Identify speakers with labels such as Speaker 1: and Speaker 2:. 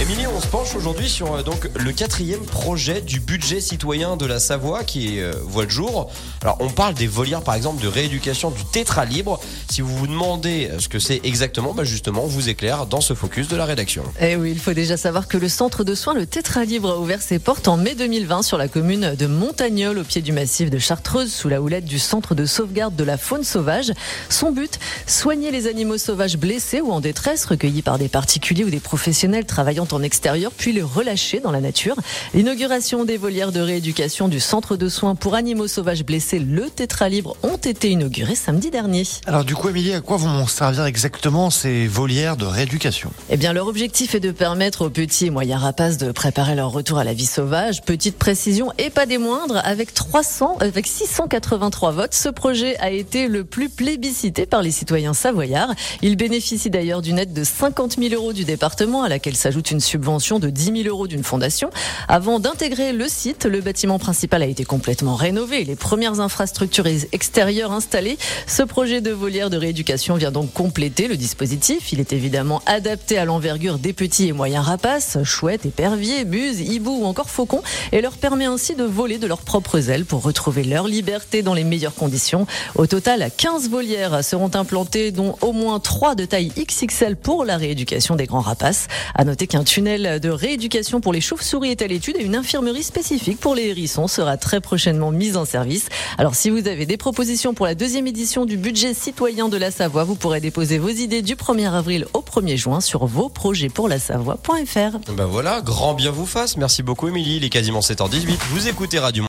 Speaker 1: Émilie, on se penche aujourd'hui sur euh, donc le quatrième projet du budget citoyen de la Savoie qui euh, voit le jour. Alors on parle des volières par exemple de rééducation du tétra libre. Si vous vous demandez euh, ce que c'est exactement, bah justement on vous éclaire dans ce focus de la rédaction.
Speaker 2: Eh oui, il faut déjà savoir que le centre de soins le tétra libre a ouvert ses portes en mai 2020 sur la commune de Montagnol au pied du massif de Chartreuse sous la houlette du centre de sauvegarde de la faune sauvage. Son but, soigner les animaux sauvages blessés ou en détresse recueillis par des particuliers ou des professionnels travaillant en extérieur, puis les relâcher dans la nature. L'inauguration des volières de rééducation du centre de soins pour animaux sauvages blessés, le Tétra Libre, ont été inaugurées samedi dernier.
Speaker 3: Alors du coup, Émilie, à quoi vont servir exactement ces volières de rééducation?
Speaker 2: Eh bien, leur objectif est de permettre aux petits et moyens rapaces de préparer leur retour à la vie sauvage. Petite précision et pas des moindres, avec 300, avec 683 votes, ce projet a été le plus plébiscité par les citoyens savoyards. Il bénéficie d'ailleurs d'une aide de 50 000 euros du département, à laquelle s'ajoute une subvention de 10 000 euros d'une fondation. Avant d'intégrer le site, le bâtiment principal a été complètement rénové. Les premières infrastructures extérieures installées. Ce projet de volière de rééducation vient donc compléter le dispositif. Il est évidemment adapté à l'envergure des petits et moyens rapaces, chouettes, éperviers, buses, hiboux ou encore faucons, et leur permet ainsi de voler de leurs propres ailes pour retrouver leur liberté dans les meilleures conditions. Au total, 15 volières seront implantées, dont au moins 3 de taille XXL pour la rééducation des grands rapaces. À noter qu'un tunnel de rééducation pour les chauves-souris est à l'étude et une infirmerie spécifique pour les hérissons sera très prochainement mise en service. Alors si vous avez des propositions pour la deuxième édition du budget citoyen de la Savoie, vous pourrez déposer vos idées du 1er avril au 1er juin sur vosprojetpourlasavoie.fr.
Speaker 1: Ben voilà, grand bien vous fasse. Merci beaucoup Émilie, il est quasiment 7h18. Vous écoutez Radio